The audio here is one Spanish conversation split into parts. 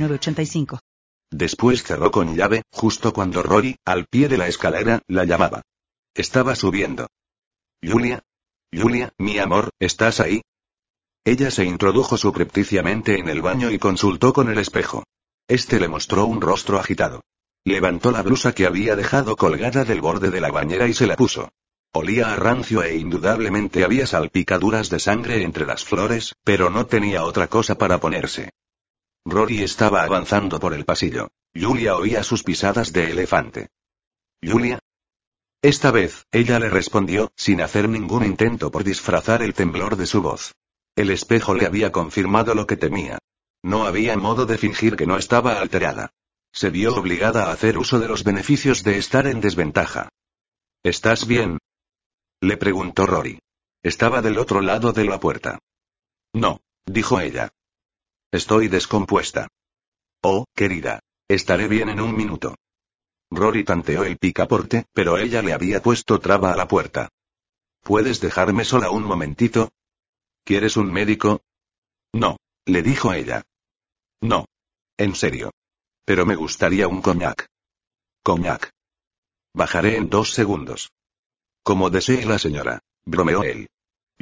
906985. Después cerró con llave, justo cuando Rory, al pie de la escalera, la llamaba. Estaba subiendo. Julia. Julia, mi amor, ¿estás ahí? Ella se introdujo subrepticiamente en el baño y consultó con el espejo. Este le mostró un rostro agitado. Levantó la blusa que había dejado colgada del borde de la bañera y se la puso. Olía a rancio e indudablemente había salpicaduras de sangre entre las flores, pero no tenía otra cosa para ponerse. Rory estaba avanzando por el pasillo. Julia oía sus pisadas de elefante. Julia. Esta vez, ella le respondió, sin hacer ningún intento por disfrazar el temblor de su voz. El espejo le había confirmado lo que temía. No había modo de fingir que no estaba alterada. Se vio obligada a hacer uso de los beneficios de estar en desventaja. ¿Estás bien? Le preguntó Rory. Estaba del otro lado de la puerta. No, dijo ella. Estoy descompuesta. Oh, querida. Estaré bien en un minuto. Rory tanteó el picaporte, pero ella le había puesto traba a la puerta. ¿Puedes dejarme sola un momentito? ¿Quieres un médico? No, le dijo ella. No. En serio. Pero me gustaría un coñac. Coñac. Bajaré en dos segundos. Como desee la señora, bromeó él.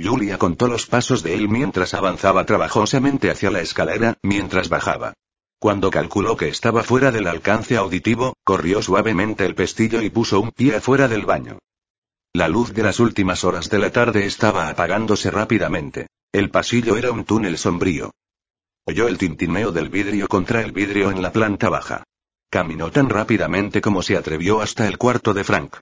Julia contó los pasos de él mientras avanzaba trabajosamente hacia la escalera, mientras bajaba. Cuando calculó que estaba fuera del alcance auditivo, corrió suavemente el pestillo y puso un pie afuera del baño. La luz de las últimas horas de la tarde estaba apagándose rápidamente. El pasillo era un túnel sombrío. Oyó el tintineo del vidrio contra el vidrio en la planta baja. Caminó tan rápidamente como se atrevió hasta el cuarto de Frank.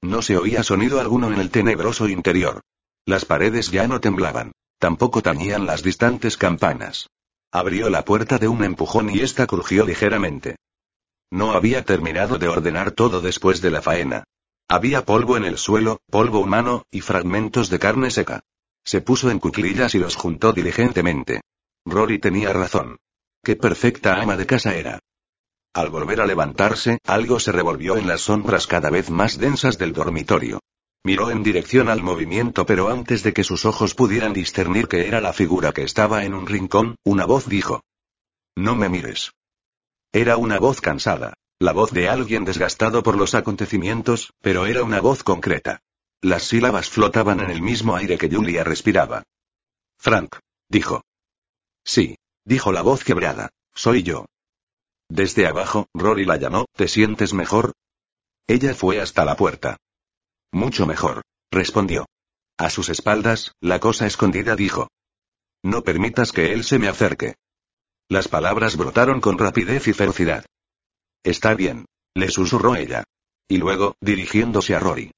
No se oía sonido alguno en el tenebroso interior. Las paredes ya no temblaban. Tampoco tañían las distantes campanas. Abrió la puerta de un empujón y ésta crujió ligeramente. No había terminado de ordenar todo después de la faena. Había polvo en el suelo, polvo humano, y fragmentos de carne seca. Se puso en cuclillas y los juntó diligentemente. Rory tenía razón. Qué perfecta ama de casa era. Al volver a levantarse, algo se revolvió en las sombras cada vez más densas del dormitorio. Miró en dirección al movimiento, pero antes de que sus ojos pudieran discernir que era la figura que estaba en un rincón, una voz dijo. No me mires. Era una voz cansada. La voz de alguien desgastado por los acontecimientos, pero era una voz concreta. Las sílabas flotaban en el mismo aire que Julia respiraba. Frank. Dijo. Sí. Dijo la voz quebrada. Soy yo. Desde abajo, Rory la llamó, ¿te sientes mejor? Ella fue hasta la puerta. Mucho mejor, respondió. A sus espaldas, la cosa escondida dijo. No permitas que él se me acerque. Las palabras brotaron con rapidez y ferocidad. Está bien, le susurró ella. Y luego, dirigiéndose a Rory.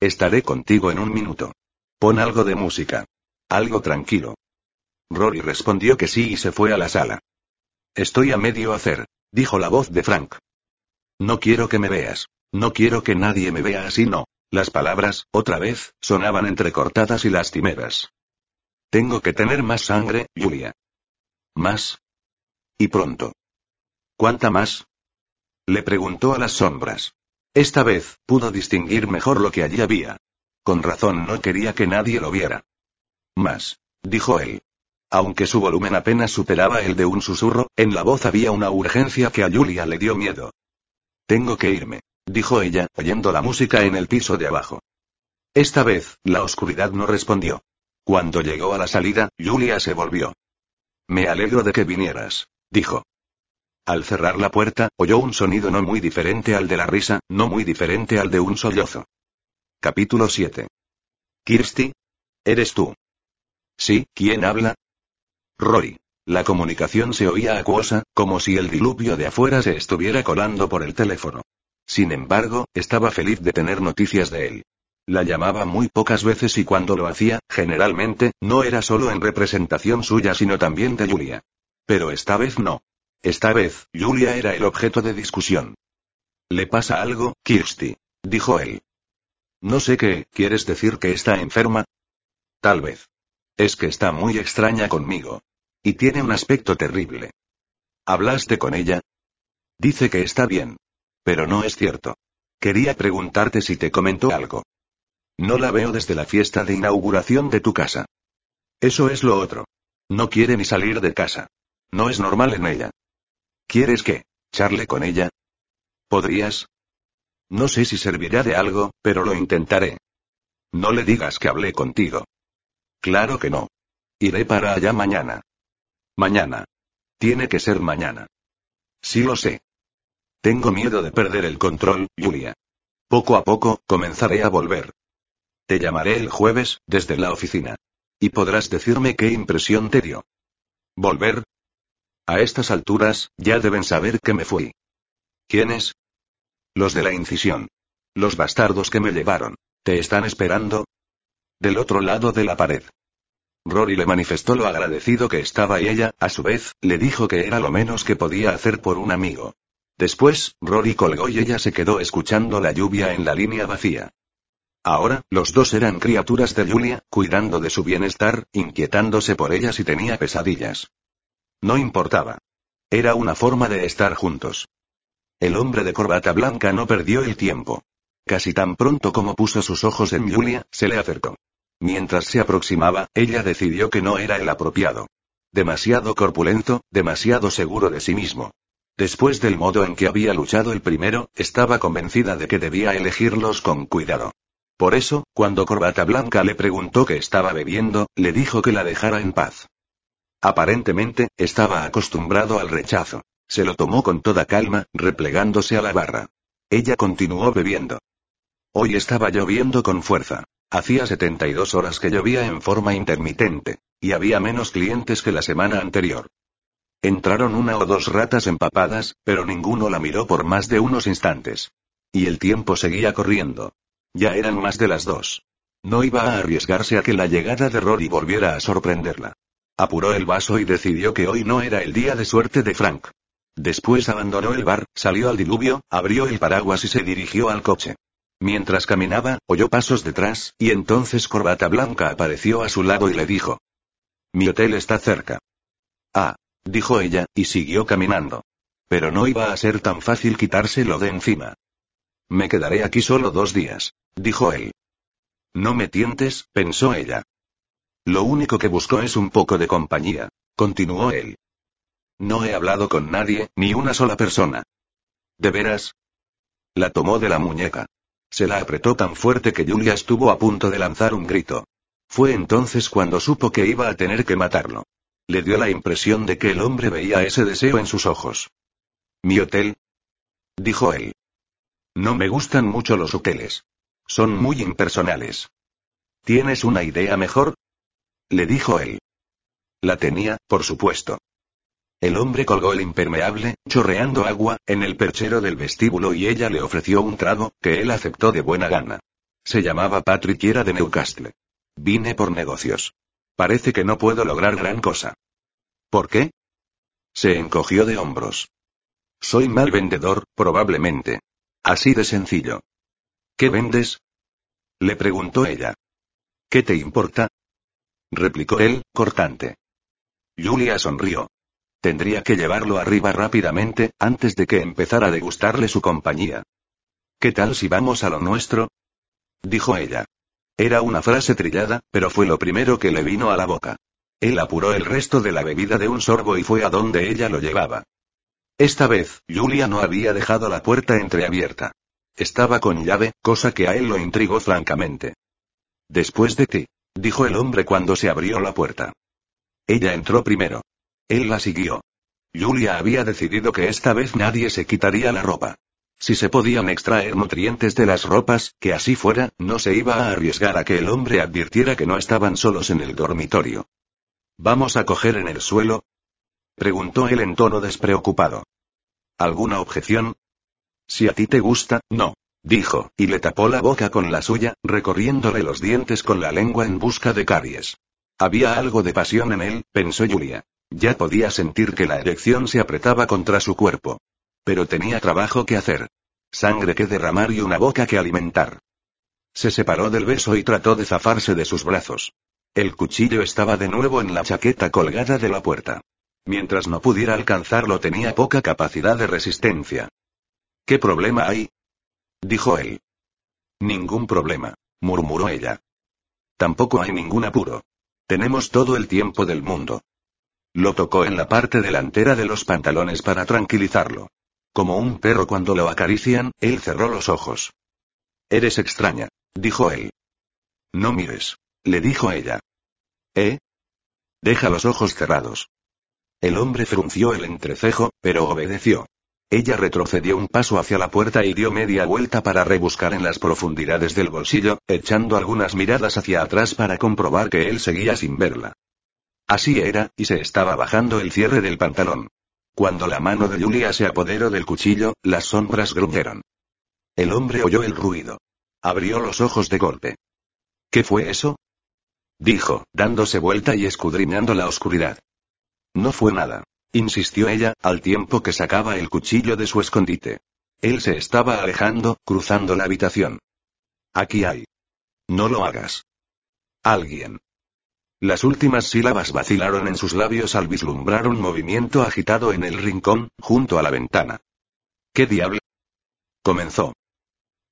Estaré contigo en un minuto. Pon algo de música. Algo tranquilo. Rory respondió que sí y se fue a la sala. Estoy a medio hacer, dijo la voz de Frank. No quiero que me veas. No quiero que nadie me vea así, no. Las palabras, otra vez, sonaban entrecortadas y lastimeras. Tengo que tener más sangre, Julia. ¿Más? Y pronto. ¿Cuánta más? Le preguntó a las sombras. Esta vez, pudo distinguir mejor lo que allí había. Con razón no quería que nadie lo viera. Más, dijo él. Aunque su volumen apenas superaba el de un susurro, en la voz había una urgencia que a Julia le dio miedo. Tengo que irme dijo ella, oyendo la música en el piso de abajo. Esta vez, la oscuridad no respondió. Cuando llegó a la salida, Julia se volvió. Me alegro de que vinieras, dijo. Al cerrar la puerta, oyó un sonido no muy diferente al de la risa, no muy diferente al de un sollozo. Capítulo 7. Kirsty. ¿Eres tú? Sí, ¿quién habla? Rory. La comunicación se oía acuosa, como si el diluvio de afuera se estuviera colando por el teléfono. Sin embargo, estaba feliz de tener noticias de él. La llamaba muy pocas veces y cuando lo hacía, generalmente, no era solo en representación suya sino también de Julia. Pero esta vez no. Esta vez, Julia era el objeto de discusión. ¿Le pasa algo, Kirsty? dijo él. No sé qué, ¿quieres decir que está enferma? Tal vez. Es que está muy extraña conmigo. Y tiene un aspecto terrible. ¿Hablaste con ella? Dice que está bien. Pero no es cierto. Quería preguntarte si te comentó algo. No la veo desde la fiesta de inauguración de tu casa. Eso es lo otro. No quiere ni salir de casa. No es normal en ella. ¿Quieres que charle con ella? ¿Podrías? No sé si servirá de algo, pero lo intentaré. No le digas que hablé contigo. Claro que no. Iré para allá mañana. Mañana. Tiene que ser mañana. Sí lo sé. Tengo miedo de perder el control, Julia. Poco a poco, comenzaré a volver. Te llamaré el jueves, desde la oficina. Y podrás decirme qué impresión te dio. ¿Volver? A estas alturas, ya deben saber que me fui. ¿Quiénes? Los de la incisión. Los bastardos que me llevaron. ¿Te están esperando? Del otro lado de la pared. Rory le manifestó lo agradecido que estaba y ella, a su vez, le dijo que era lo menos que podía hacer por un amigo. Después, Rory colgó y ella se quedó escuchando la lluvia en la línea vacía. Ahora, los dos eran criaturas de Julia, cuidando de su bienestar, inquietándose por ella si tenía pesadillas. No importaba. Era una forma de estar juntos. El hombre de corbata blanca no perdió el tiempo. Casi tan pronto como puso sus ojos en Julia, se le acercó. Mientras se aproximaba, ella decidió que no era el apropiado. Demasiado corpulento, demasiado seguro de sí mismo. Después del modo en que había luchado el primero, estaba convencida de que debía elegirlos con cuidado. Por eso, cuando Corbata Blanca le preguntó qué estaba bebiendo, le dijo que la dejara en paz. Aparentemente, estaba acostumbrado al rechazo. Se lo tomó con toda calma, replegándose a la barra. Ella continuó bebiendo. Hoy estaba lloviendo con fuerza. Hacía 72 horas que llovía en forma intermitente, y había menos clientes que la semana anterior. Entraron una o dos ratas empapadas, pero ninguno la miró por más de unos instantes. Y el tiempo seguía corriendo. Ya eran más de las dos. No iba a arriesgarse a que la llegada de Rory volviera a sorprenderla. Apuró el vaso y decidió que hoy no era el día de suerte de Frank. Después abandonó el bar, salió al diluvio, abrió el paraguas y se dirigió al coche. Mientras caminaba, oyó pasos detrás, y entonces Corbata Blanca apareció a su lado y le dijo. Mi hotel está cerca. Ah, dijo ella, y siguió caminando. Pero no iba a ser tan fácil quitárselo de encima. Me quedaré aquí solo dos días, dijo él. No me tientes, pensó ella. Lo único que busco es un poco de compañía, continuó él. No he hablado con nadie, ni una sola persona. ¿De veras? La tomó de la muñeca. Se la apretó tan fuerte que Julia estuvo a punto de lanzar un grito. Fue entonces cuando supo que iba a tener que matarlo. Le dio la impresión de que el hombre veía ese deseo en sus ojos. ¿Mi hotel? dijo él. No me gustan mucho los hoteles. Son muy impersonales. ¿Tienes una idea mejor? le dijo él. La tenía, por supuesto. El hombre colgó el impermeable, chorreando agua, en el perchero del vestíbulo y ella le ofreció un trago, que él aceptó de buena gana. Se llamaba Patrick y era de Newcastle. Vine por negocios. Parece que no puedo lograr gran cosa. ¿Por qué? Se encogió de hombros. Soy mal vendedor, probablemente. Así de sencillo. ¿Qué vendes? Le preguntó ella. ¿Qué te importa? replicó él, cortante. Julia sonrió. Tendría que llevarlo arriba rápidamente, antes de que empezara a degustarle su compañía. ¿Qué tal si vamos a lo nuestro? dijo ella. Era una frase trillada, pero fue lo primero que le vino a la boca. Él apuró el resto de la bebida de un sorbo y fue a donde ella lo llevaba. Esta vez, Julia no había dejado la puerta entreabierta. Estaba con llave, cosa que a él lo intrigó francamente. Después de ti, dijo el hombre cuando se abrió la puerta. Ella entró primero. Él la siguió. Julia había decidido que esta vez nadie se quitaría la ropa. Si se podían extraer nutrientes de las ropas, que así fuera, no se iba a arriesgar a que el hombre advirtiera que no estaban solos en el dormitorio. ¿Vamos a coger en el suelo? preguntó él en tono despreocupado. ¿Alguna objeción? Si a ti te gusta, no, dijo, y le tapó la boca con la suya, recorriéndole los dientes con la lengua en busca de caries. Había algo de pasión en él, pensó Julia. Ya podía sentir que la erección se apretaba contra su cuerpo. Pero tenía trabajo que hacer. Sangre que derramar y una boca que alimentar. Se separó del beso y trató de zafarse de sus brazos. El cuchillo estaba de nuevo en la chaqueta colgada de la puerta. Mientras no pudiera alcanzarlo tenía poca capacidad de resistencia. ¿Qué problema hay? dijo él. Ningún problema, murmuró ella. Tampoco hay ningún apuro. Tenemos todo el tiempo del mundo. Lo tocó en la parte delantera de los pantalones para tranquilizarlo. Como un perro cuando lo acarician, él cerró los ojos. Eres extraña, dijo él. No mires, le dijo ella. ¿Eh? Deja los ojos cerrados. El hombre frunció el entrecejo, pero obedeció. Ella retrocedió un paso hacia la puerta y dio media vuelta para rebuscar en las profundidades del bolsillo, echando algunas miradas hacia atrás para comprobar que él seguía sin verla. Así era, y se estaba bajando el cierre del pantalón. Cuando la mano de Julia se apoderó del cuchillo, las sombras gruñeron. El hombre oyó el ruido. Abrió los ojos de golpe. ¿Qué fue eso? Dijo, dándose vuelta y escudriñando la oscuridad. No fue nada insistió ella, al tiempo que sacaba el cuchillo de su escondite. Él se estaba alejando, cruzando la habitación. Aquí hay. No lo hagas. Alguien. Las últimas sílabas vacilaron en sus labios al vislumbrar un movimiento agitado en el rincón, junto a la ventana. ¿Qué diablo? comenzó.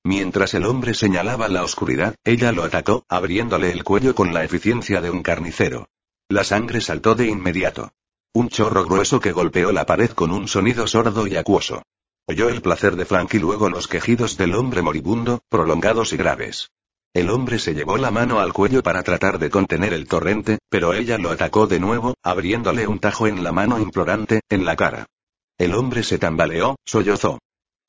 Mientras el hombre señalaba la oscuridad, ella lo atacó, abriéndole el cuello con la eficiencia de un carnicero. La sangre saltó de inmediato. Un chorro grueso que golpeó la pared con un sonido sordo y acuoso. Oyó el placer de Frank y luego los quejidos del hombre moribundo, prolongados y graves. El hombre se llevó la mano al cuello para tratar de contener el torrente, pero ella lo atacó de nuevo, abriéndole un tajo en la mano implorante, en la cara. El hombre se tambaleó, sollozó.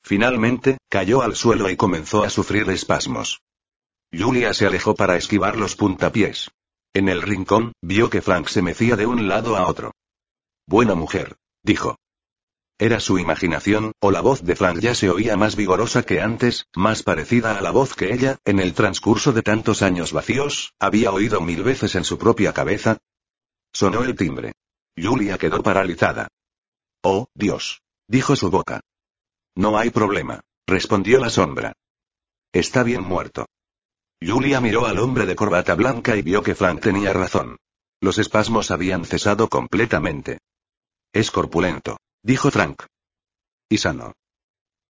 Finalmente, cayó al suelo y comenzó a sufrir espasmos. Julia se alejó para esquivar los puntapiés. En el rincón, vio que Frank se mecía de un lado a otro. Buena mujer, dijo. Era su imaginación, o la voz de Frank ya se oía más vigorosa que antes, más parecida a la voz que ella, en el transcurso de tantos años vacíos, había oído mil veces en su propia cabeza. Sonó el timbre. Julia quedó paralizada. Oh, Dios. Dijo su boca. No hay problema, respondió la sombra. Está bien muerto. Julia miró al hombre de corbata blanca y vio que Frank tenía razón. Los espasmos habían cesado completamente. Es corpulento, dijo Frank. Y sano.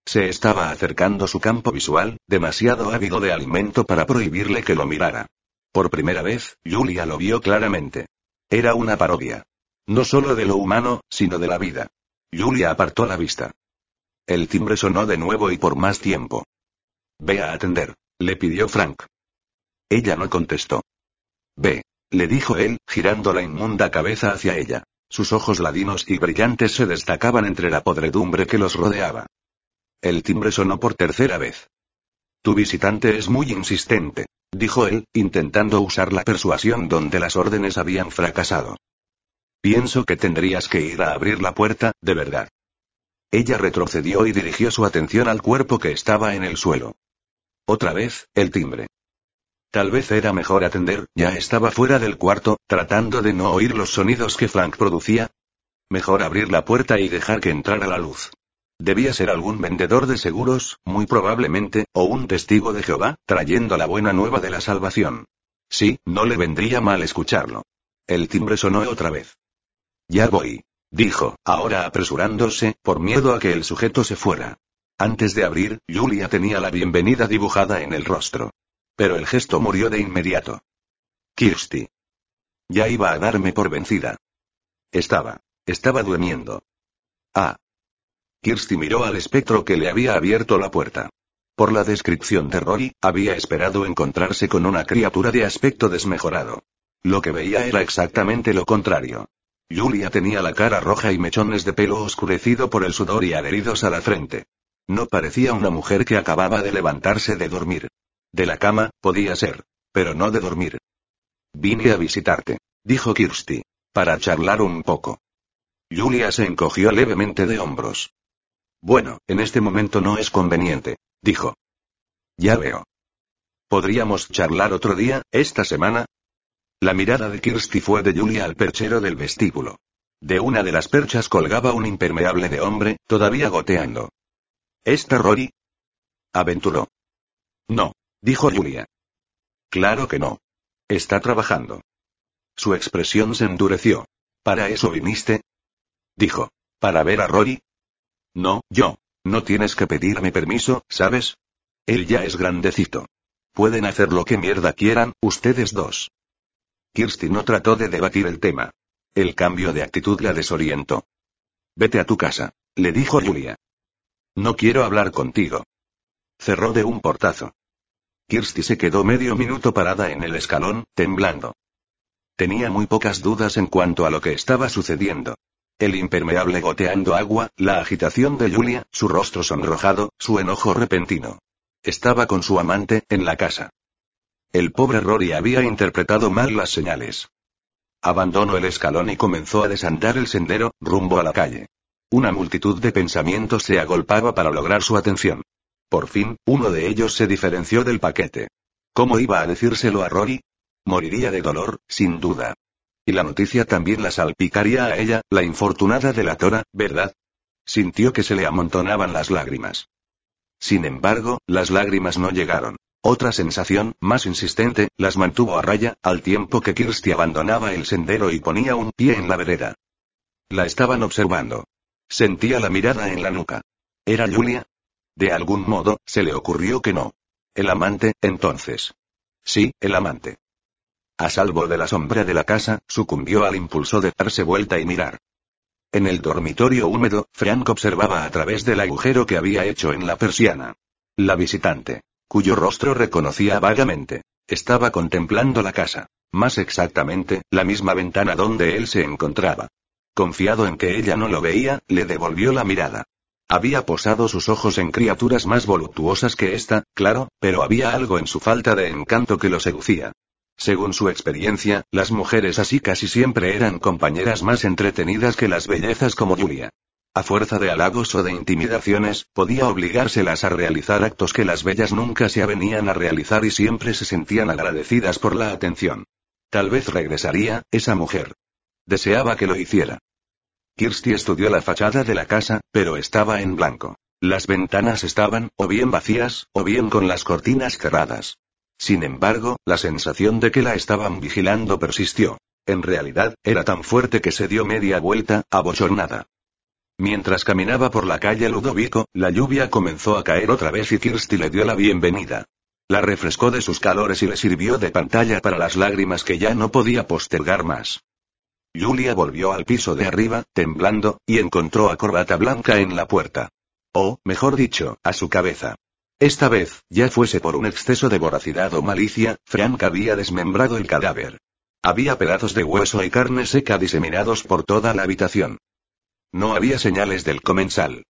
Se estaba acercando su campo visual, demasiado ávido de alimento para prohibirle que lo mirara. Por primera vez, Julia lo vio claramente. Era una parodia. No solo de lo humano, sino de la vida. Julia apartó la vista. El timbre sonó de nuevo y por más tiempo. Ve a atender, le pidió Frank. Ella no contestó. Ve, le dijo él, girando la inmunda cabeza hacia ella. Sus ojos ladinos y brillantes se destacaban entre la podredumbre que los rodeaba. El timbre sonó por tercera vez. Tu visitante es muy insistente, dijo él, intentando usar la persuasión donde las órdenes habían fracasado. Pienso que tendrías que ir a abrir la puerta, de verdad. Ella retrocedió y dirigió su atención al cuerpo que estaba en el suelo. Otra vez, el timbre. Tal vez era mejor atender, ya estaba fuera del cuarto, tratando de no oír los sonidos que Frank producía. Mejor abrir la puerta y dejar que entrara la luz. Debía ser algún vendedor de seguros, muy probablemente, o un testigo de Jehová, trayendo la buena nueva de la salvación. Sí, no le vendría mal escucharlo. El timbre sonó otra vez. Ya voy. Dijo, ahora apresurándose, por miedo a que el sujeto se fuera. Antes de abrir, Julia tenía la bienvenida dibujada en el rostro. Pero el gesto murió de inmediato. Kirsty. Ya iba a darme por vencida. Estaba. Estaba durmiendo. Ah. Kirsty miró al espectro que le había abierto la puerta. Por la descripción de Rory, había esperado encontrarse con una criatura de aspecto desmejorado. Lo que veía era exactamente lo contrario. Julia tenía la cara roja y mechones de pelo oscurecido por el sudor y adheridos a la frente. No parecía una mujer que acababa de levantarse de dormir. De la cama, podía ser. Pero no de dormir. Vine a visitarte, dijo Kirsty. Para charlar un poco. Julia se encogió levemente de hombros. Bueno, en este momento no es conveniente, dijo. Ya veo. ¿Podríamos charlar otro día, esta semana? La mirada de Kirsty fue de Julia al perchero del vestíbulo. De una de las perchas colgaba un impermeable de hombre, todavía goteando. ¿Está Rory? Aventuró. No, dijo Julia. Claro que no. Está trabajando. Su expresión se endureció. ¿Para eso viniste? Dijo. ¿Para ver a Rory? No, yo. No tienes que pedirme permiso, ¿sabes? Él ya es grandecito. Pueden hacer lo que mierda quieran, ustedes dos. Kirsty no trató de debatir el tema. El cambio de actitud la desorientó. Vete a tu casa, le dijo Julia. No quiero hablar contigo. Cerró de un portazo. Kirsty se quedó medio minuto parada en el escalón, temblando. Tenía muy pocas dudas en cuanto a lo que estaba sucediendo. El impermeable goteando agua, la agitación de Julia, su rostro sonrojado, su enojo repentino. Estaba con su amante, en la casa. El pobre Rory había interpretado mal las señales. Abandonó el escalón y comenzó a desandar el sendero, rumbo a la calle. Una multitud de pensamientos se agolpaba para lograr su atención. Por fin, uno de ellos se diferenció del paquete. ¿Cómo iba a decírselo a Rory? Moriría de dolor, sin duda. Y la noticia también la salpicaría a ella, la infortunada de la Tora, ¿verdad? Sintió que se le amontonaban las lágrimas. Sin embargo, las lágrimas no llegaron. Otra sensación, más insistente, las mantuvo a raya, al tiempo que Kirsty abandonaba el sendero y ponía un pie en la vereda. La estaban observando. Sentía la mirada en la nuca. ¿Era Julia? De algún modo, se le ocurrió que no. El amante, entonces. Sí, el amante. A salvo de la sombra de la casa, sucumbió al impulso de darse vuelta y mirar. En el dormitorio húmedo, Frank observaba a través del agujero que había hecho en la persiana. La visitante, cuyo rostro reconocía vagamente, estaba contemplando la casa. Más exactamente, la misma ventana donde él se encontraba. Confiado en que ella no lo veía, le devolvió la mirada. Había posado sus ojos en criaturas más voluptuosas que esta, claro, pero había algo en su falta de encanto que lo seducía. Según su experiencia, las mujeres así casi siempre eran compañeras más entretenidas que las bellezas como Julia. A fuerza de halagos o de intimidaciones, podía obligárselas a realizar actos que las bellas nunca se avenían a realizar y siempre se sentían agradecidas por la atención. Tal vez regresaría, esa mujer. Deseaba que lo hiciera. Kirsty estudió la fachada de la casa, pero estaba en blanco. Las ventanas estaban, o bien vacías, o bien con las cortinas cerradas. Sin embargo, la sensación de que la estaban vigilando persistió. En realidad, era tan fuerte que se dio media vuelta, abochornada. Mientras caminaba por la calle Ludovico, la lluvia comenzó a caer otra vez y Kirsty le dio la bienvenida. La refrescó de sus calores y le sirvió de pantalla para las lágrimas que ya no podía postergar más. Julia volvió al piso de arriba, temblando, y encontró a Corbata Blanca en la puerta. O, mejor dicho, a su cabeza. Esta vez, ya fuese por un exceso de voracidad o malicia, Frank había desmembrado el cadáver. Había pedazos de hueso y carne seca diseminados por toda la habitación. No había señales del comensal.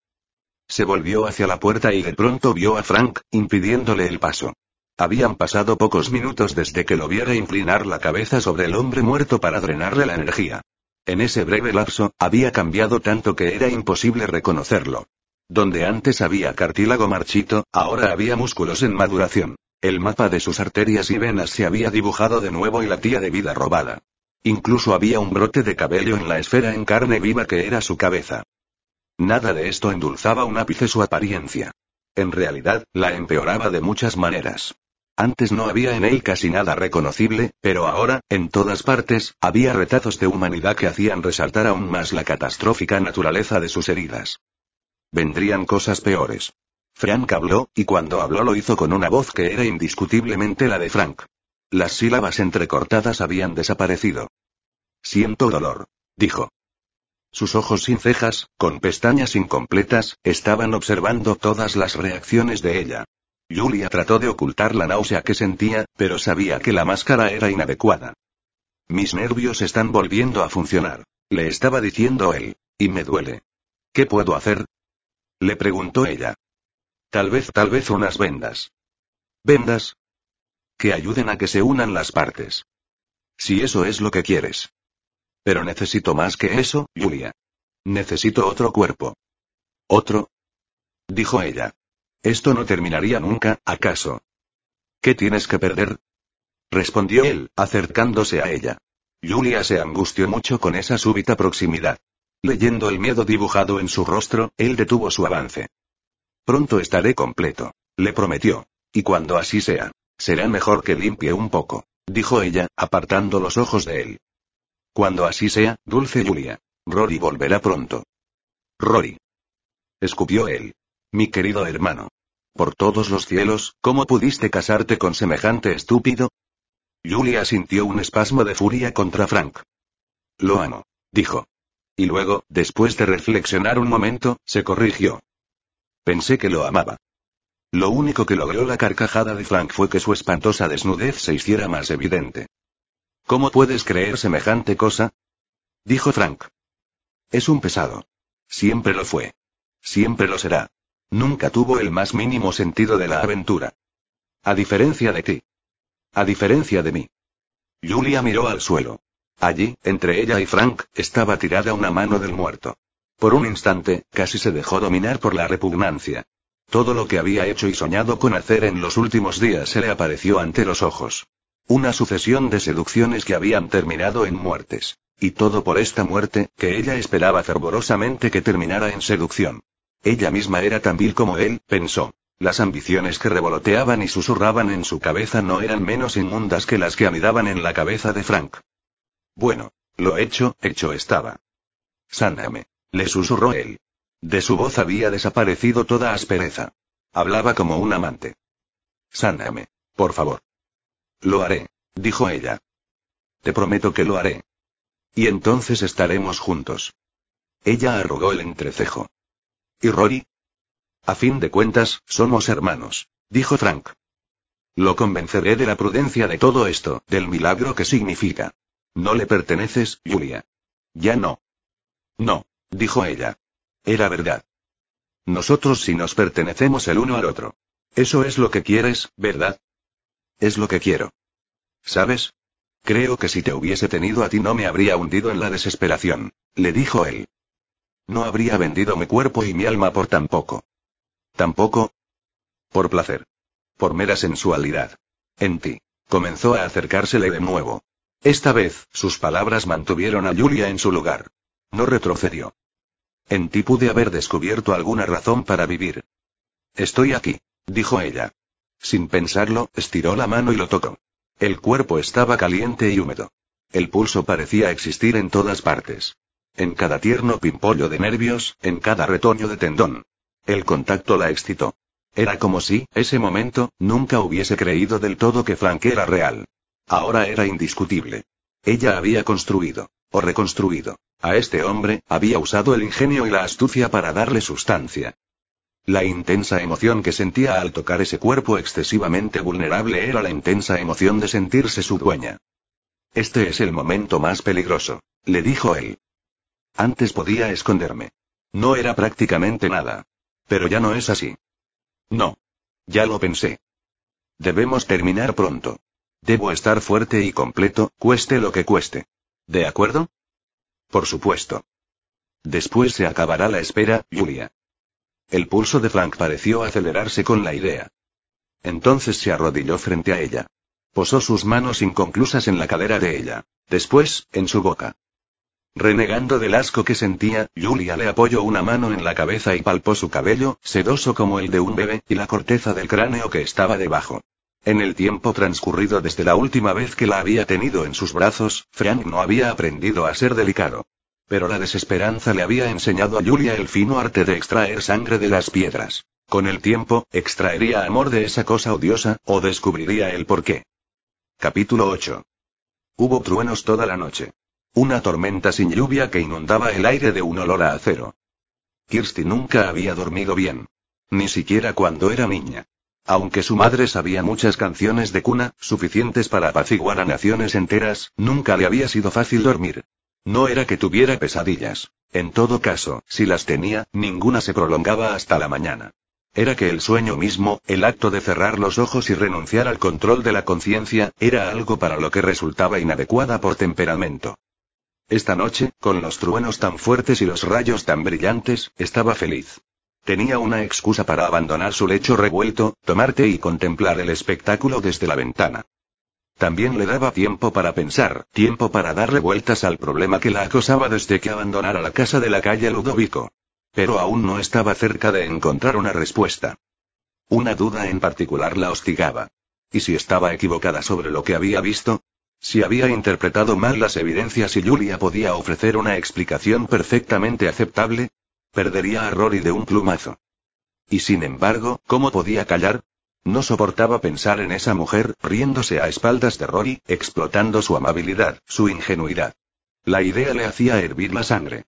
Se volvió hacia la puerta y de pronto vio a Frank, impidiéndole el paso. Habían pasado pocos minutos desde que lo viera inclinar la cabeza sobre el hombre muerto para drenarle la energía. En ese breve lapso, había cambiado tanto que era imposible reconocerlo. Donde antes había cartílago marchito, ahora había músculos en maduración. El mapa de sus arterias y venas se había dibujado de nuevo y latía de vida robada. Incluso había un brote de cabello en la esfera en carne viva que era su cabeza. Nada de esto endulzaba un ápice su apariencia. En realidad, la empeoraba de muchas maneras. Antes no había en él casi nada reconocible, pero ahora, en todas partes, había retazos de humanidad que hacían resaltar aún más la catastrófica naturaleza de sus heridas. Vendrían cosas peores. Frank habló, y cuando habló lo hizo con una voz que era indiscutiblemente la de Frank. Las sílabas entrecortadas habían desaparecido. Siento dolor, dijo. Sus ojos sin cejas, con pestañas incompletas, estaban observando todas las reacciones de ella. Julia trató de ocultar la náusea que sentía, pero sabía que la máscara era inadecuada. Mis nervios están volviendo a funcionar, le estaba diciendo él. Y me duele. ¿Qué puedo hacer? Le preguntó ella. Tal vez, tal vez unas vendas. ¿Vendas? Que ayuden a que se unan las partes. Si eso es lo que quieres. Pero necesito más que eso, Julia. Necesito otro cuerpo. ¿Otro? Dijo ella. Esto no terminaría nunca, ¿acaso? ¿Qué tienes que perder? Respondió él, acercándose a ella. Julia se angustió mucho con esa súbita proximidad. Leyendo el miedo dibujado en su rostro, él detuvo su avance. Pronto estaré completo, le prometió. Y cuando así sea, será mejor que limpie un poco, dijo ella, apartando los ojos de él. Cuando así sea, dulce Julia. Rory volverá pronto. Rory. Escupió él. Mi querido hermano. Por todos los cielos, ¿cómo pudiste casarte con semejante estúpido? Julia sintió un espasmo de furia contra Frank. Lo amo, dijo. Y luego, después de reflexionar un momento, se corrigió. Pensé que lo amaba. Lo único que logró la carcajada de Frank fue que su espantosa desnudez se hiciera más evidente. ¿Cómo puedes creer semejante cosa? Dijo Frank. Es un pesado. Siempre lo fue. Siempre lo será. Nunca tuvo el más mínimo sentido de la aventura. A diferencia de ti. A diferencia de mí. Julia miró al suelo. Allí, entre ella y Frank, estaba tirada una mano del muerto. Por un instante, casi se dejó dominar por la repugnancia. Todo lo que había hecho y soñado con hacer en los últimos días se le apareció ante los ojos. Una sucesión de seducciones que habían terminado en muertes. Y todo por esta muerte, que ella esperaba fervorosamente que terminara en seducción. Ella misma era tan vil como él, pensó. Las ambiciones que revoloteaban y susurraban en su cabeza no eran menos inmundas que las que anidaban en la cabeza de Frank. Bueno, lo hecho, hecho estaba. Sáname, le susurró él. De su voz había desaparecido toda aspereza. Hablaba como un amante. Sáname, por favor. Lo haré, dijo ella. Te prometo que lo haré. Y entonces estaremos juntos. Ella arrugó el entrecejo. ¿Y Rory? A fin de cuentas, somos hermanos, dijo Frank. Lo convenceré de la prudencia de todo esto, del milagro que significa. No le perteneces, Julia. Ya no. No, dijo ella. Era verdad. Nosotros sí nos pertenecemos el uno al otro. Eso es lo que quieres, ¿verdad? Es lo que quiero. ¿Sabes? Creo que si te hubiese tenido a ti no me habría hundido en la desesperación, le dijo él. No habría vendido mi cuerpo y mi alma por tan poco. ¿Tampoco? Por placer. Por mera sensualidad. En ti. Comenzó a acercársele de nuevo. Esta vez, sus palabras mantuvieron a Julia en su lugar. No retrocedió. En ti pude haber descubierto alguna razón para vivir. Estoy aquí, dijo ella. Sin pensarlo, estiró la mano y lo tocó. El cuerpo estaba caliente y húmedo. El pulso parecía existir en todas partes. En cada tierno pimpollo de nervios, en cada retoño de tendón. El contacto la excitó. Era como si, ese momento, nunca hubiese creído del todo que Frank era real. Ahora era indiscutible. Ella había construido, o reconstruido, a este hombre, había usado el ingenio y la astucia para darle sustancia. La intensa emoción que sentía al tocar ese cuerpo excesivamente vulnerable era la intensa emoción de sentirse su dueña. Este es el momento más peligroso, le dijo él. Antes podía esconderme. No era prácticamente nada. Pero ya no es así. No. Ya lo pensé. Debemos terminar pronto. Debo estar fuerte y completo, cueste lo que cueste. ¿De acuerdo? Por supuesto. Después se acabará la espera, Julia. El pulso de Frank pareció acelerarse con la idea. Entonces se arrodilló frente a ella. Posó sus manos inconclusas en la cadera de ella. Después, en su boca. Renegando del asco que sentía, Julia le apoyó una mano en la cabeza y palpó su cabello, sedoso como el de un bebé, y la corteza del cráneo que estaba debajo. En el tiempo transcurrido desde la última vez que la había tenido en sus brazos, Frank no había aprendido a ser delicado. Pero la desesperanza le había enseñado a Julia el fino arte de extraer sangre de las piedras. Con el tiempo, extraería amor de esa cosa odiosa, o descubriría el porqué. Capítulo 8. Hubo truenos toda la noche. Una tormenta sin lluvia que inundaba el aire de un olor a acero. Kirsty nunca había dormido bien. Ni siquiera cuando era niña. Aunque su madre sabía muchas canciones de cuna, suficientes para apaciguar a naciones enteras, nunca le había sido fácil dormir. No era que tuviera pesadillas. En todo caso, si las tenía, ninguna se prolongaba hasta la mañana. Era que el sueño mismo, el acto de cerrar los ojos y renunciar al control de la conciencia, era algo para lo que resultaba inadecuada por temperamento. Esta noche, con los truenos tan fuertes y los rayos tan brillantes, estaba feliz. Tenía una excusa para abandonar su lecho revuelto, tomar té y contemplar el espectáculo desde la ventana. También le daba tiempo para pensar, tiempo para darle vueltas al problema que la acosaba desde que abandonara la casa de la calle Ludovico. Pero aún no estaba cerca de encontrar una respuesta. Una duda en particular la hostigaba. ¿Y si estaba equivocada sobre lo que había visto? Si había interpretado mal las evidencias y Julia podía ofrecer una explicación perfectamente aceptable, perdería a Rory de un plumazo. Y sin embargo, ¿cómo podía callar? No soportaba pensar en esa mujer, riéndose a espaldas de Rory, explotando su amabilidad, su ingenuidad. La idea le hacía hervir la sangre.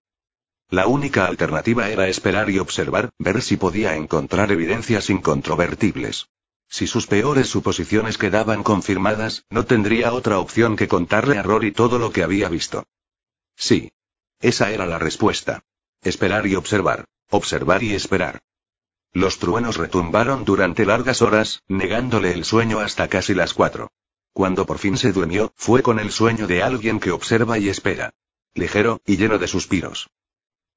La única alternativa era esperar y observar, ver si podía encontrar evidencias incontrovertibles. Si sus peores suposiciones quedaban confirmadas, no tendría otra opción que contarle a Rory todo lo que había visto. Sí. Esa era la respuesta. Esperar y observar. Observar y esperar. Los truenos retumbaron durante largas horas, negándole el sueño hasta casi las cuatro. Cuando por fin se durmió, fue con el sueño de alguien que observa y espera. Ligero, y lleno de suspiros.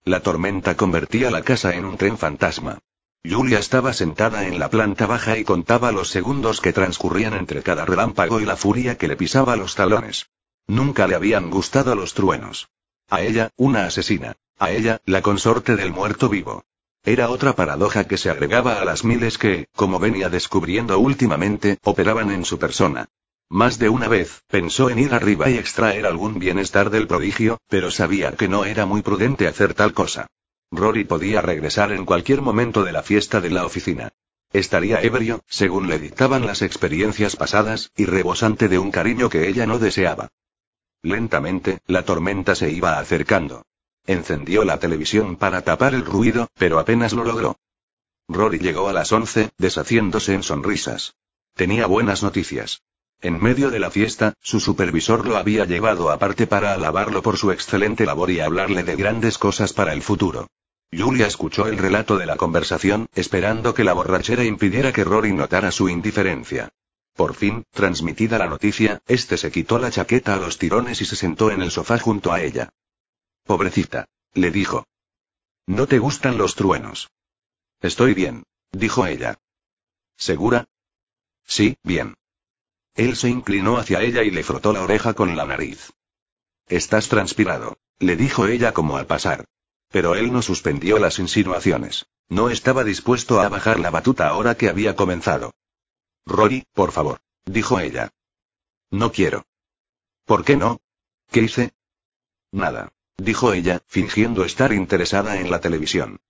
La tormenta convertía la casa en un tren fantasma. Julia estaba sentada en la planta baja y contaba los segundos que transcurrían entre cada relámpago y la furia que le pisaba los talones. Nunca le habían gustado los truenos. A ella, una asesina. A ella, la consorte del muerto vivo. Era otra paradoja que se agregaba a las miles que, como venía descubriendo últimamente, operaban en su persona. Más de una vez, pensó en ir arriba y extraer algún bienestar del prodigio, pero sabía que no era muy prudente hacer tal cosa. Rory podía regresar en cualquier momento de la fiesta de la oficina. Estaría ebrio, según le dictaban las experiencias pasadas, y rebosante de un cariño que ella no deseaba. Lentamente, la tormenta se iba acercando. Encendió la televisión para tapar el ruido, pero apenas lo logró. Rory llegó a las once, deshaciéndose en sonrisas. Tenía buenas noticias. En medio de la fiesta, su supervisor lo había llevado aparte para alabarlo por su excelente labor y hablarle de grandes cosas para el futuro. Julia escuchó el relato de la conversación, esperando que la borrachera impidiera que Rory notara su indiferencia. Por fin, transmitida la noticia, este se quitó la chaqueta a los tirones y se sentó en el sofá junto a ella. Pobrecita, le dijo. ¿No te gustan los truenos? Estoy bien, dijo ella. ¿Segura? Sí, bien. Él se inclinó hacia ella y le frotó la oreja con la nariz. Estás transpirado, le dijo ella como al pasar. Pero él no suspendió las insinuaciones. No estaba dispuesto a bajar la batuta ahora que había comenzado. Rory, por favor, dijo ella. No quiero. ¿Por qué no? ¿Qué hice? Nada, dijo ella, fingiendo estar interesada en la televisión.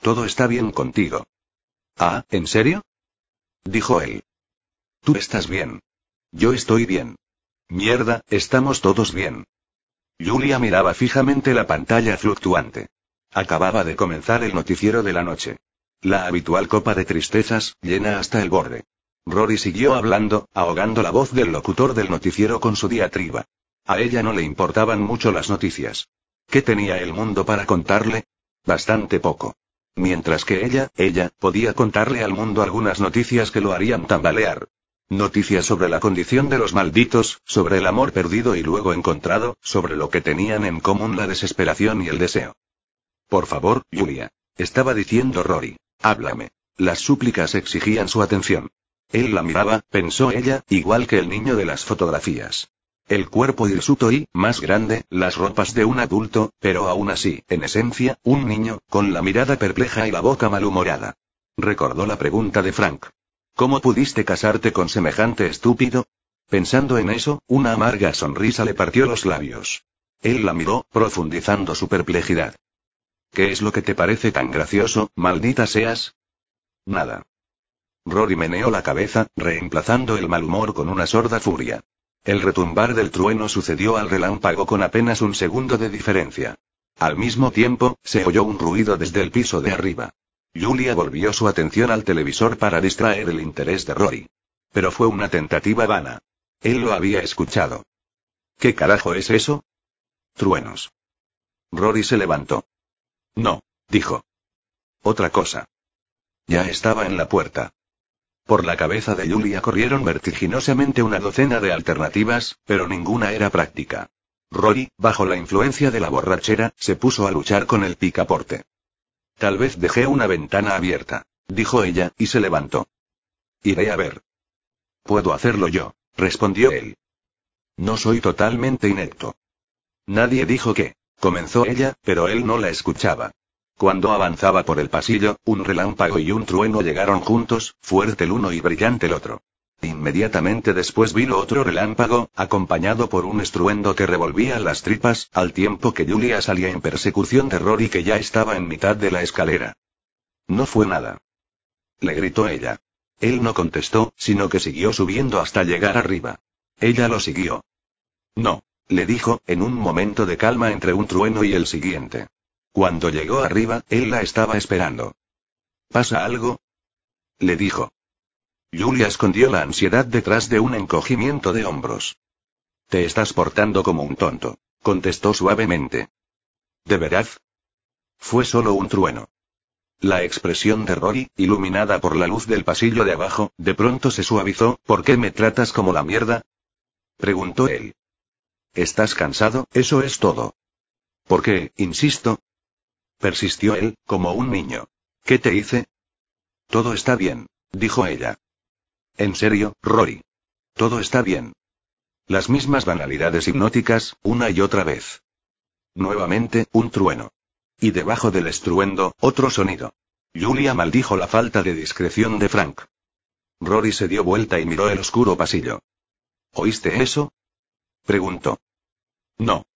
Todo está bien contigo. Ah, ¿en serio? dijo él. Tú estás bien. Yo estoy bien. Mierda, estamos todos bien. Julia miraba fijamente la pantalla fluctuante. Acababa de comenzar el noticiero de la noche. La habitual copa de tristezas, llena hasta el borde. Rory siguió hablando, ahogando la voz del locutor del noticiero con su diatriba. A ella no le importaban mucho las noticias. ¿Qué tenía el mundo para contarle? Bastante poco. Mientras que ella, ella, podía contarle al mundo algunas noticias que lo harían tambalear. Noticias sobre la condición de los malditos, sobre el amor perdido y luego encontrado, sobre lo que tenían en común la desesperación y el deseo. Por favor, Julia. Estaba diciendo Rory. Háblame. Las súplicas exigían su atención. Él la miraba, pensó ella, igual que el niño de las fotografías. El cuerpo hirsuto y, más grande, las ropas de un adulto, pero aún así, en esencia, un niño, con la mirada perpleja y la boca malhumorada. Recordó la pregunta de Frank. ¿Cómo pudiste casarte con semejante estúpido? Pensando en eso, una amarga sonrisa le partió los labios. Él la miró, profundizando su perplejidad. ¿Qué es lo que te parece tan gracioso, maldita seas? Nada. Rory meneó la cabeza, reemplazando el mal humor con una sorda furia. El retumbar del trueno sucedió al relámpago con apenas un segundo de diferencia. Al mismo tiempo, se oyó un ruido desde el piso de arriba. Julia volvió su atención al televisor para distraer el interés de Rory. Pero fue una tentativa vana. Él lo había escuchado. ¿Qué carajo es eso? Truenos. Rory se levantó. No, dijo. Otra cosa. Ya estaba en la puerta. Por la cabeza de Julia corrieron vertiginosamente una docena de alternativas, pero ninguna era práctica. Rory, bajo la influencia de la borrachera, se puso a luchar con el picaporte. Tal vez dejé una ventana abierta, dijo ella, y se levantó. Iré a ver. Puedo hacerlo yo. respondió él. No soy totalmente inepto. Nadie dijo que, comenzó ella, pero él no la escuchaba. Cuando avanzaba por el pasillo, un relámpago y un trueno llegaron juntos, fuerte el uno y brillante el otro. Inmediatamente después vino otro relámpago, acompañado por un estruendo que revolvía las tripas, al tiempo que Julia salía en persecución de Rory que ya estaba en mitad de la escalera. No fue nada. Le gritó ella. Él no contestó, sino que siguió subiendo hasta llegar arriba. Ella lo siguió. No, le dijo, en un momento de calma entre un trueno y el siguiente. Cuando llegó arriba, él la estaba esperando. ¿Pasa algo? Le dijo. Julia escondió la ansiedad detrás de un encogimiento de hombros. Te estás portando como un tonto, contestó suavemente. ¿De verdad? Fue solo un trueno. La expresión de Rory, iluminada por la luz del pasillo de abajo, de pronto se suavizó. ¿Por qué me tratas como la mierda? preguntó él. ¿Estás cansado? Eso es todo. ¿Por qué, insisto? Persistió él, como un niño. ¿Qué te hice? Todo está bien, dijo ella. En serio, Rory. Todo está bien. Las mismas banalidades hipnóticas, una y otra vez. Nuevamente, un trueno. Y debajo del estruendo, otro sonido. Julia maldijo la falta de discreción de Frank. Rory se dio vuelta y miró el oscuro pasillo. ¿Oíste eso? preguntó. No.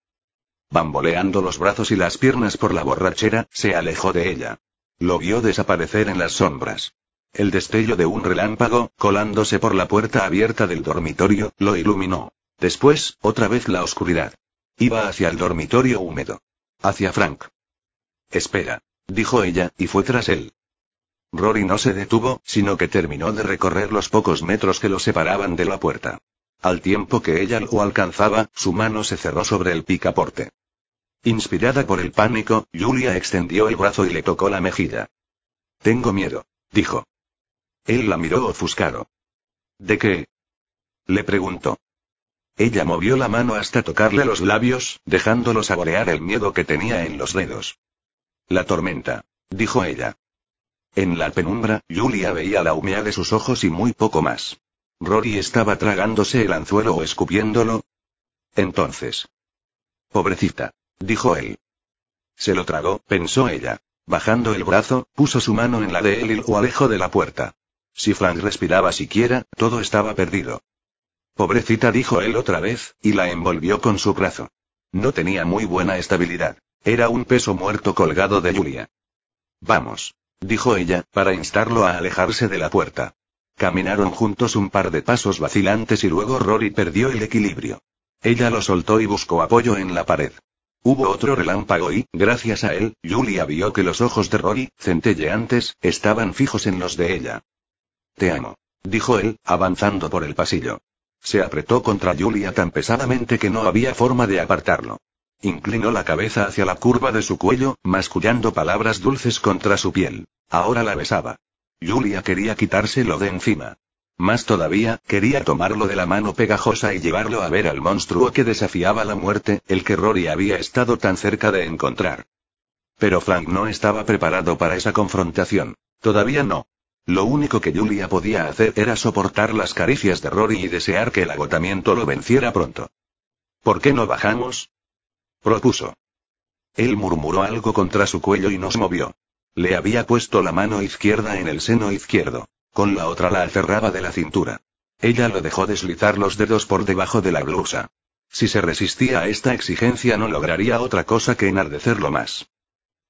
Bamboleando los brazos y las piernas por la borrachera, se alejó de ella. Lo vio desaparecer en las sombras. El destello de un relámpago, colándose por la puerta abierta del dormitorio, lo iluminó. Después, otra vez la oscuridad. Iba hacia el dormitorio húmedo. Hacia Frank. Espera, dijo ella, y fue tras él. Rory no se detuvo, sino que terminó de recorrer los pocos metros que lo separaban de la puerta. Al tiempo que ella lo alcanzaba, su mano se cerró sobre el picaporte. Inspirada por el pánico, Julia extendió el brazo y le tocó la mejilla. Tengo miedo, dijo. Él la miró ofuscado. ¿De qué? Le preguntó. Ella movió la mano hasta tocarle los labios, dejándolo saborear el miedo que tenía en los dedos. La tormenta, dijo ella. En la penumbra, Julia veía la humedad de sus ojos y muy poco más. Rory estaba tragándose el anzuelo o escupiéndolo. Entonces. Pobrecita, dijo él. Se lo tragó, pensó ella. Bajando el brazo, puso su mano en la de él y lo alejó de la puerta. Si Frank respiraba siquiera, todo estaba perdido. Pobrecita dijo él otra vez, y la envolvió con su brazo. No tenía muy buena estabilidad. Era un peso muerto colgado de Julia. Vamos, dijo ella, para instarlo a alejarse de la puerta. Caminaron juntos un par de pasos vacilantes y luego Rory perdió el equilibrio. Ella lo soltó y buscó apoyo en la pared. Hubo otro relámpago y, gracias a él, Julia vio que los ojos de Rory, centelleantes, estaban fijos en los de ella. Te amo, dijo él, avanzando por el pasillo. Se apretó contra Julia tan pesadamente que no había forma de apartarlo. Inclinó la cabeza hacia la curva de su cuello, mascullando palabras dulces contra su piel. Ahora la besaba. Julia quería quitárselo de encima. Más todavía, quería tomarlo de la mano pegajosa y llevarlo a ver al monstruo que desafiaba la muerte, el que Rory había estado tan cerca de encontrar. Pero Frank no estaba preparado para esa confrontación. Todavía no. Lo único que Julia podía hacer era soportar las caricias de Rory y desear que el agotamiento lo venciera pronto. ¿Por qué no bajamos? propuso. Él murmuró algo contra su cuello y nos movió. Le había puesto la mano izquierda en el seno izquierdo. Con la otra la aferraba de la cintura. Ella lo dejó deslizar los dedos por debajo de la blusa. Si se resistía a esta exigencia no lograría otra cosa que enardecerlo más.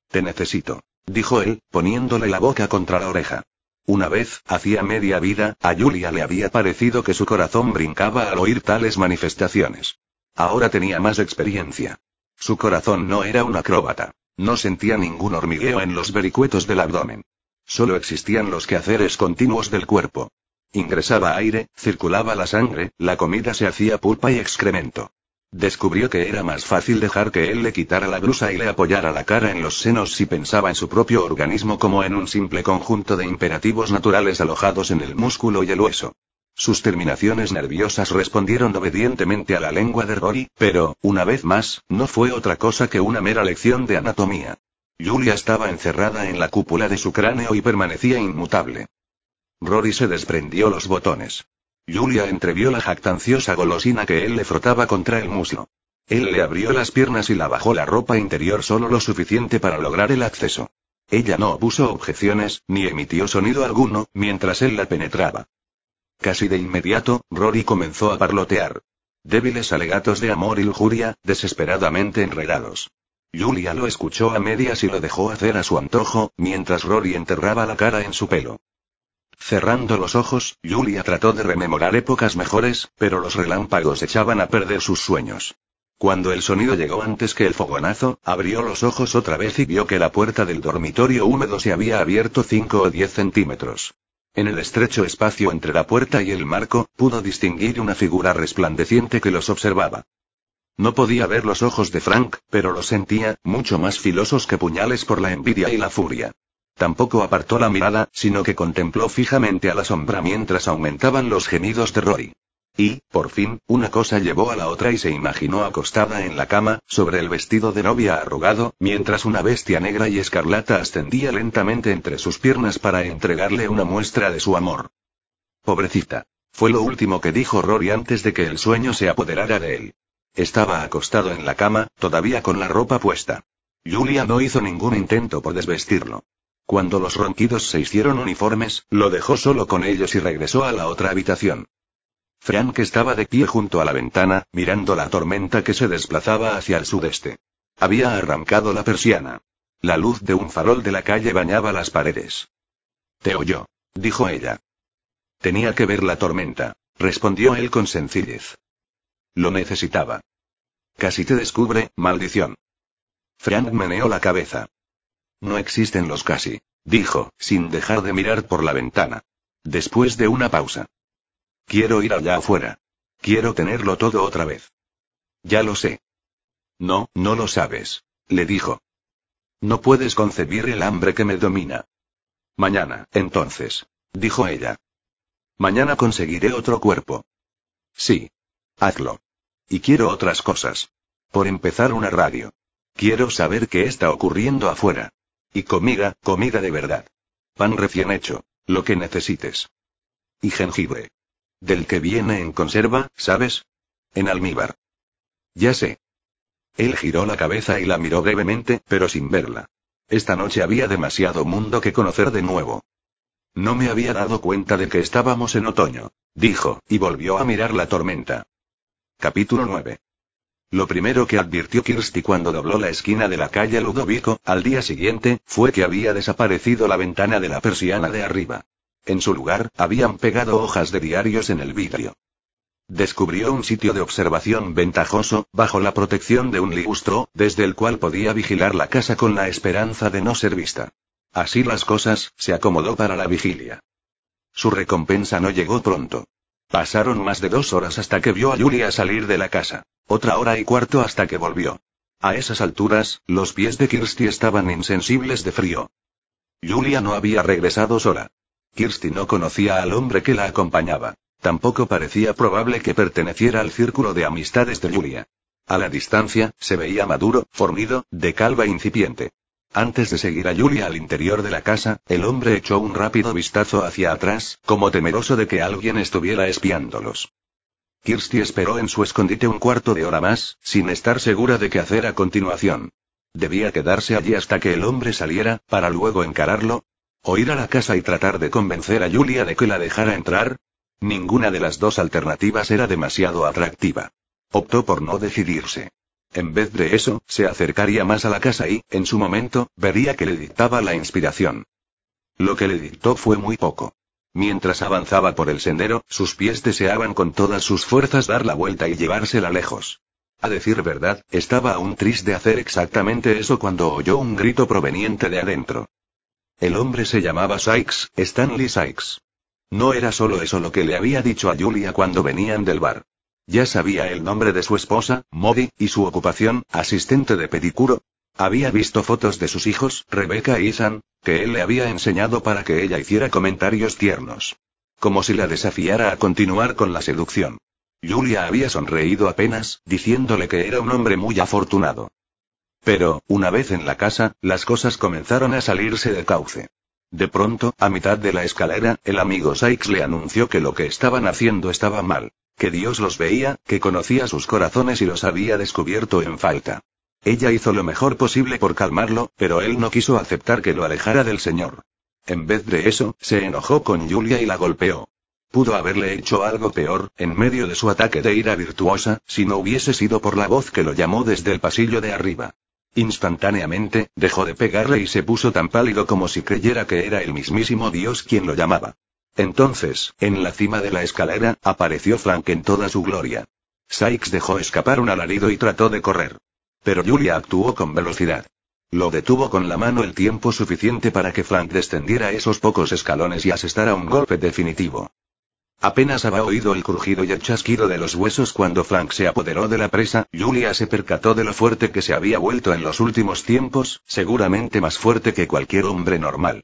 Te necesito, dijo él, poniéndole la boca contra la oreja. Una vez, hacía media vida, a Julia le había parecido que su corazón brincaba al oír tales manifestaciones. Ahora tenía más experiencia. Su corazón no era un acróbata. No sentía ningún hormigueo en los vericuetos del abdomen. Solo existían los quehaceres continuos del cuerpo. Ingresaba aire, circulaba la sangre, la comida se hacía pulpa y excremento. Descubrió que era más fácil dejar que él le quitara la blusa y le apoyara la cara en los senos si pensaba en su propio organismo como en un simple conjunto de imperativos naturales alojados en el músculo y el hueso. Sus terminaciones nerviosas respondieron obedientemente a la lengua de Rory, pero, una vez más, no fue otra cosa que una mera lección de anatomía. Julia estaba encerrada en la cúpula de su cráneo y permanecía inmutable. Rory se desprendió los botones. Julia entrevió la jactanciosa golosina que él le frotaba contra el muslo. Él le abrió las piernas y la bajó la ropa interior solo lo suficiente para lograr el acceso. Ella no puso objeciones, ni emitió sonido alguno, mientras él la penetraba. Casi de inmediato, Rory comenzó a parlotear. Débiles alegatos de amor y lujuria, desesperadamente enredados. Julia lo escuchó a medias y lo dejó hacer a su antojo, mientras Rory enterraba la cara en su pelo. Cerrando los ojos, Julia trató de rememorar épocas mejores, pero los relámpagos echaban a perder sus sueños. Cuando el sonido llegó antes que el fogonazo, abrió los ojos otra vez y vio que la puerta del dormitorio húmedo se había abierto 5 o 10 centímetros. En el estrecho espacio entre la puerta y el marco, pudo distinguir una figura resplandeciente que los observaba. No podía ver los ojos de Frank, pero los sentía, mucho más filosos que puñales por la envidia y la furia. Tampoco apartó la mirada, sino que contempló fijamente a la sombra mientras aumentaban los gemidos de Rory. Y, por fin, una cosa llevó a la otra y se imaginó acostada en la cama, sobre el vestido de novia arrugado, mientras una bestia negra y escarlata ascendía lentamente entre sus piernas para entregarle una muestra de su amor. Pobrecita. Fue lo último que dijo Rory antes de que el sueño se apoderara de él. Estaba acostado en la cama, todavía con la ropa puesta. Julia no hizo ningún intento por desvestirlo. Cuando los ronquidos se hicieron uniformes, lo dejó solo con ellos y regresó a la otra habitación. Frank estaba de pie junto a la ventana, mirando la tormenta que se desplazaba hacia el sudeste. Había arrancado la persiana. La luz de un farol de la calle bañaba las paredes. Te oyó, dijo ella. Tenía que ver la tormenta, respondió él con sencillez. Lo necesitaba. Casi te descubre, maldición. Frank meneó la cabeza. No existen los casi, dijo, sin dejar de mirar por la ventana. Después de una pausa. Quiero ir allá afuera. Quiero tenerlo todo otra vez. Ya lo sé. No, no lo sabes, le dijo. No puedes concebir el hambre que me domina. Mañana, entonces, dijo ella. Mañana conseguiré otro cuerpo. Sí. Hazlo. Y quiero otras cosas. Por empezar una radio. Quiero saber qué está ocurriendo afuera. Y comida, comida de verdad. Pan recién hecho, lo que necesites. Y jengibre. Del que viene en conserva, ¿sabes? En almíbar. Ya sé. Él giró la cabeza y la miró brevemente, pero sin verla. Esta noche había demasiado mundo que conocer de nuevo. No me había dado cuenta de que estábamos en otoño, dijo, y volvió a mirar la tormenta. Capítulo 9. Lo primero que advirtió Kirsty cuando dobló la esquina de la calle Ludovico, al día siguiente, fue que había desaparecido la ventana de la persiana de arriba. En su lugar, habían pegado hojas de diarios en el vidrio. Descubrió un sitio de observación ventajoso, bajo la protección de un ligustro, desde el cual podía vigilar la casa con la esperanza de no ser vista. Así las cosas, se acomodó para la vigilia. Su recompensa no llegó pronto. Pasaron más de dos horas hasta que vio a Julia salir de la casa. Otra hora y cuarto hasta que volvió. A esas alturas, los pies de Kirsty estaban insensibles de frío. Julia no había regresado sola. Kirsty no conocía al hombre que la acompañaba. Tampoco parecía probable que perteneciera al círculo de amistades de Julia. A la distancia, se veía maduro, fornido, de calva incipiente. Antes de seguir a Julia al interior de la casa, el hombre echó un rápido vistazo hacia atrás, como temeroso de que alguien estuviera espiándolos. Kirsty esperó en su escondite un cuarto de hora más, sin estar segura de qué hacer a continuación. Debía quedarse allí hasta que el hombre saliera, para luego encararlo. O ir a la casa y tratar de convencer a Julia de que la dejara entrar. Ninguna de las dos alternativas era demasiado atractiva. Optó por no decidirse. En vez de eso, se acercaría más a la casa y, en su momento, vería que le dictaba la inspiración. Lo que le dictó fue muy poco. Mientras avanzaba por el sendero, sus pies deseaban con todas sus fuerzas dar la vuelta y llevársela lejos. A decir verdad, estaba aún triste de hacer exactamente eso cuando oyó un grito proveniente de adentro. El hombre se llamaba Sykes, Stanley Sykes. No era solo eso lo que le había dicho a Julia cuando venían del bar. Ya sabía el nombre de su esposa, Modi, y su ocupación, asistente de pedicuro, había visto fotos de sus hijos, Rebecca y Isan, que él le había enseñado para que ella hiciera comentarios tiernos. Como si la desafiara a continuar con la seducción. Julia había sonreído apenas, diciéndole que era un hombre muy afortunado. Pero, una vez en la casa, las cosas comenzaron a salirse de cauce. De pronto, a mitad de la escalera, el amigo Sykes le anunció que lo que estaban haciendo estaba mal. Que Dios los veía, que conocía sus corazones y los había descubierto en falta. Ella hizo lo mejor posible por calmarlo, pero él no quiso aceptar que lo alejara del Señor. En vez de eso, se enojó con Julia y la golpeó. Pudo haberle hecho algo peor, en medio de su ataque de ira virtuosa, si no hubiese sido por la voz que lo llamó desde el pasillo de arriba. Instantáneamente, dejó de pegarle y se puso tan pálido como si creyera que era el mismísimo Dios quien lo llamaba. Entonces, en la cima de la escalera, apareció Frank en toda su gloria. Sykes dejó escapar un alarido y trató de correr. Pero Julia actuó con velocidad. Lo detuvo con la mano el tiempo suficiente para que Frank descendiera esos pocos escalones y asestara un golpe definitivo. Apenas había oído el crujido y el chasquido de los huesos cuando Frank se apoderó de la presa, Julia se percató de lo fuerte que se había vuelto en los últimos tiempos, seguramente más fuerte que cualquier hombre normal.